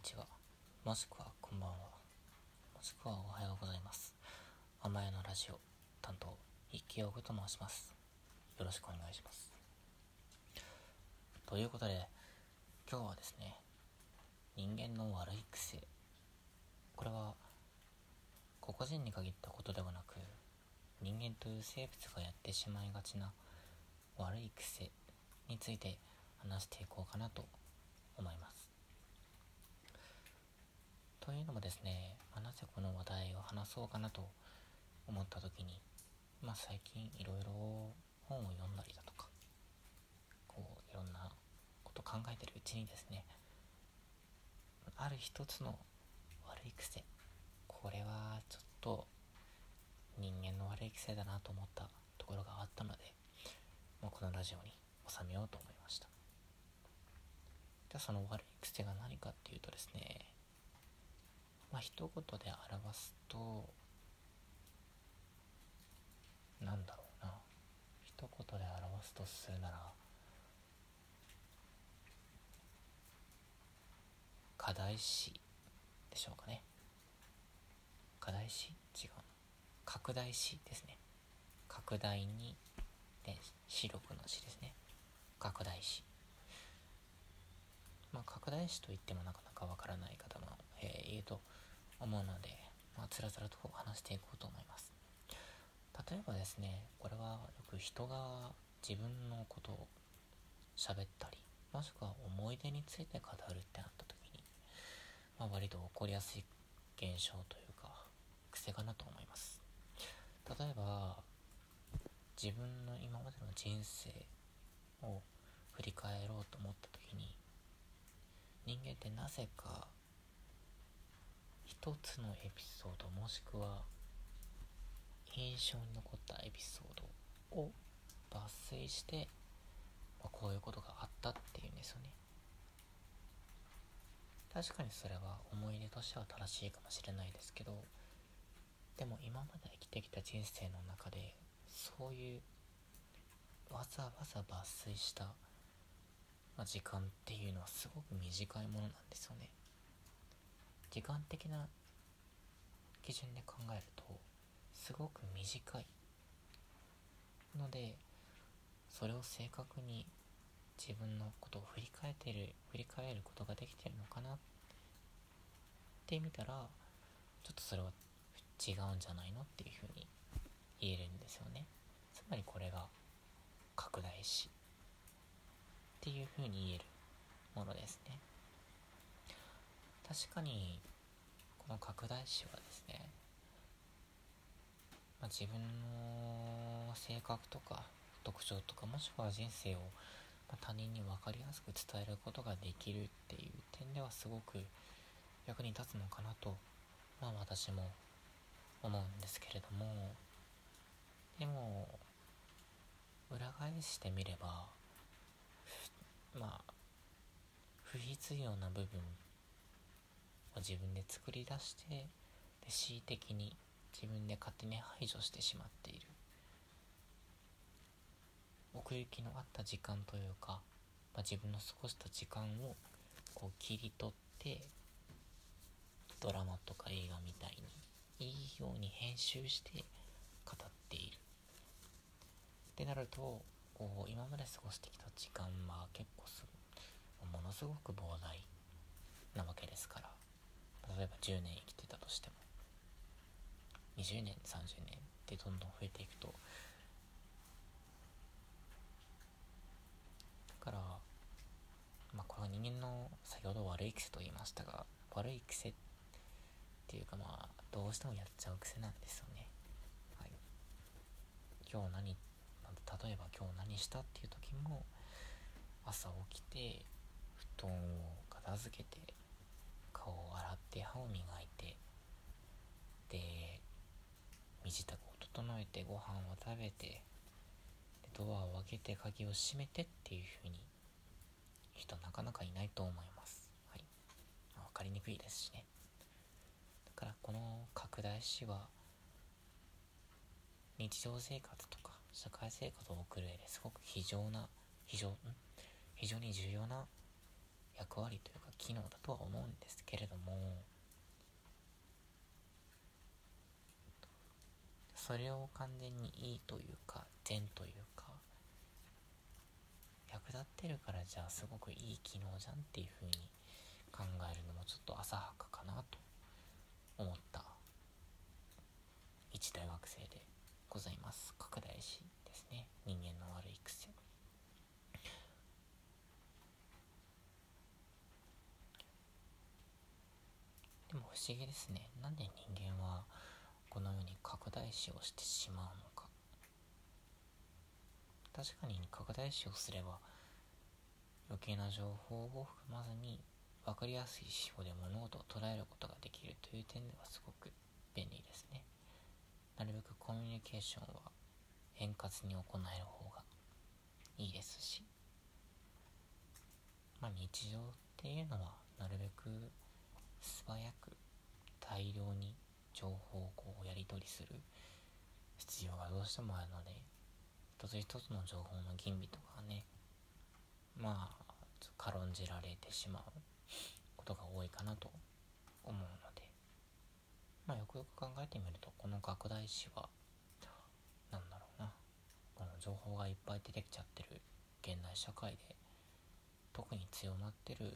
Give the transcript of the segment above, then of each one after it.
にちは。もしくはこんばんは。もしくはおはようございます。甘えのラジオ担当一気ヨグと申します。よろしくお願いします。ということで今日はですね人間の悪い癖。これは個々人に限ったことではなく人間という生物がやってしまいがちな悪い癖について話していこうかなと思います。というのもですね、まあ、なぜこの話題を話そうかなと思った時に、まあ、最近いろいろ本を読んだりだとかこういろんなこと考えてるうちにですねある一つの悪い癖これはちょっと人間の悪い癖だなと思ったところがあったのでもうこのラジオに収めようと思いました。じゃあその悪い癖が何かっていうとですねまあ一言で表すとなんだろうな。一言で表すとするなら課題詞でしょうかね。課題詞違う拡大詞ですね。拡大にで視力の詞ですね。拡大詞まあ拡大詞といってもなかなかわからない方も、えー、いると思うので、まあ、つらつらと話していこうと思います。例えばですね、これはよく人が自分のことを喋ったり、もしくは思い出について語るってなった時に、まあ、割と起こりやすい現象というか、癖かなと思います。例えば、自分の今までの人生を振り返ろうと思った時に、人間ってなぜか一つのエピソードもしくは印象に残ったエピソードを抜粋して、まあ、こういうことがあったっていうんですよね。確かにそれは思い出としては正しいかもしれないですけどでも今まで生きてきた人生の中でそういうわざわざ抜粋した、ま、時間っていうのはすごく短いものなんですよね。時間的な基準で考えるとすごく短いのでそれを正確に自分のことを振り返ってる振り返ることができてるのかなって見たらちょっとそれは違うんじゃないのっていうふうに言えるんですよね。つまりこれが拡大詞っていうふうに言えるものですね。確かにこの拡大詞はですね、まあ、自分の性格とか特徴とかもしくは人生を他人に分かりやすく伝えることができるっていう点ではすごく役に立つのかなとまあ私も思うんですけれどもでも裏返してみればまあ不必要な部分自分で作り出してで恣意的に自分で勝手に排除してしまっている。奥行きのあった時間というか、まあ、自分の過ごした時間をこう切り取ってドラマとか映画みたいにいいように編集して語っている。ってなるとこう今まで過ごしてきた時間は結構すものすごく膨大なわけですから。例えば10年生きてたとしても20年30年ってどんどん増えていくとだからまあこれは人間の先ほど悪い癖と言いましたが悪い癖っていうかまあどうしてもやっちゃう癖なんですよね。はい。今日何例えば今日何したっていう時も朝起きて布団を片付けて顔を洗って歯を磨いてで身支度を整えてご飯を食べてドアを開けて鍵を閉めてっていう風に人なかなかいないと思います。はい。分かりにくいですしね。だからこの拡大詞は日常生活とか社会生活を送る上ですごく非常な非常非常に重要な役割というか機能だとは思うんですけれどもそれを完全にいいというか善というか役立ってるからじゃあすごくいい機能じゃんっていう風に考えるのもちょっと浅はかかなと思った一大学生でございます。拡大師ですね。人間の悪い癖。でも不思議ですね。なんで人間はこのように拡大視をしてしまうのか。確かに拡大視をすれば余計な情報を含まずに分かりやすい手法で物事を捉えることができるという点ではすごく便利ですね。なるべくコミュニケーションは円滑に行える方がいいですし。まあ日常っていうのはなるべく素早く大量に情報をこうやり取りする必要がどうしてもあるので一つ一つの情報の吟味とかねまあ軽んじられてしまうことが多いかなと思うのでまあよくよく考えてみるとこの拡大子は何だろうなこの情報がいっぱい出てきちゃってる現代社会で特に強まってる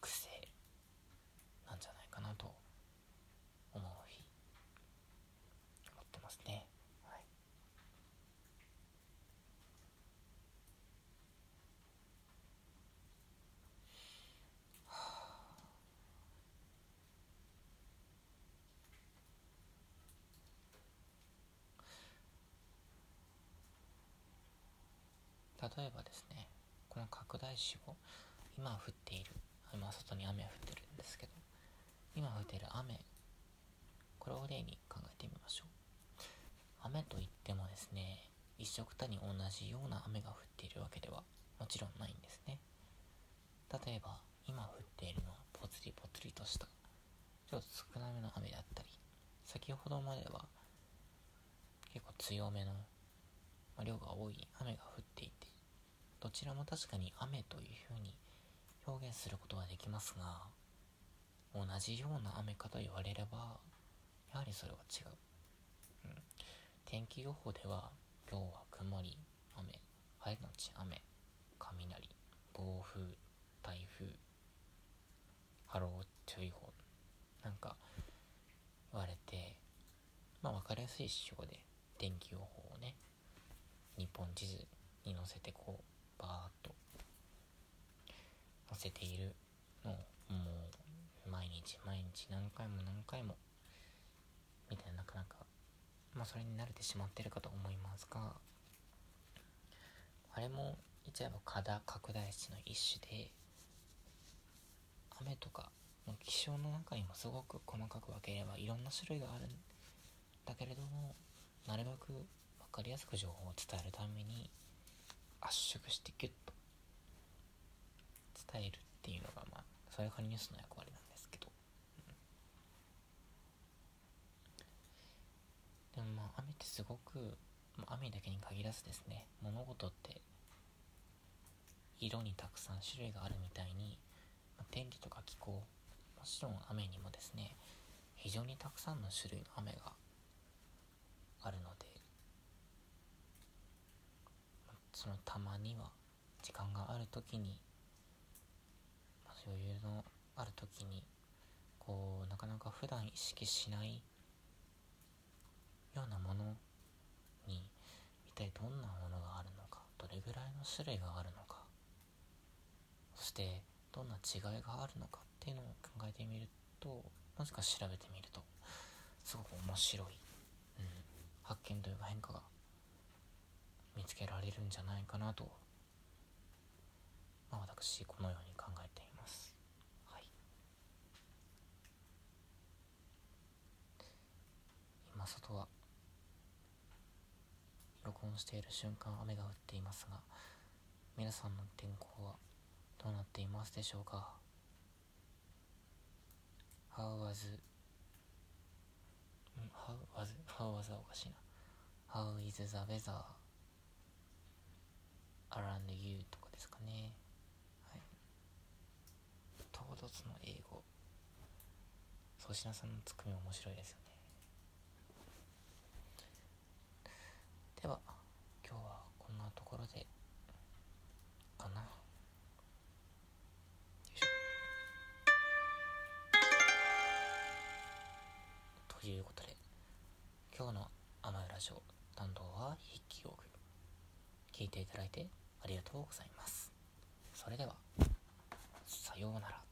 癖なんじゃないかなと思う日思ってますね。例えばですねこの拡大子を今降っている今外に雨降ってるんですけど今降っている雨。これを例に考えてみましょう。雨といってもですね一緒くたに同じような雨が降っているわけではもちろんないんですね。例えば今降っているのはぽつりぽつりとしたちょっと少なめの雨だったり先ほどまでは結構強めの、ま、量が多い雨が降っていてどちらも確かに雨というふうに表現することはできますが同じような雨かと言われればやはりそれは違う、うん、天気予報では今日は曇り雨。晴れのち雨。雷。暴風。台風。波浪注意報。なんか言われてまあ分かりやすい指標で天気予報をね日本地図に載せてこうバーッと載せているのをもう毎日何回も何回もみたいななかなかまあそれに慣れてしまってるかと思いますがあれも言っちゃえば過多拡大子の一種で雨とかの気象の中にもすごく細かく分ければいろんな種類があるんだけれどもなるべく分かりやすく情報を伝えるために圧縮してギュッと伝えるっていうのがまあそれがニュースの役割なんですけど、うん、でもまあ雨ってすごく、雨だけに限らずですね物事って色にたくさん種類があるみたいに、ま、天気とか気候もちろん雨にもですね非常にたくさんの種類の雨があるのでそのたまには時間がある時に、まあ、余裕のある時にこうなかなか普段意識しないようなものに一体どんなものがあるのかどれぐらいの種類があるのかそしてどんな違いがあるのかっていうのを考えてみるともしくは調べてみるとすごく面白い、うん、発見というか変化が見つけられるんじゃないかなと、まあ、私このように考えています。はい、今外は録音している瞬間雨が降っていますが皆さんの天候はどうなっていますでしょうか ?How was How was How was おかしいな。How is the weather around you とかですかね。はい。唐突の英語。粗品さんのツッコミ面白いですよね。では今日はこんなところでかな。ということで今日の「甘いラジオ」担当は筆記用具。聞いていただいてありがとうございます。それではさようなら。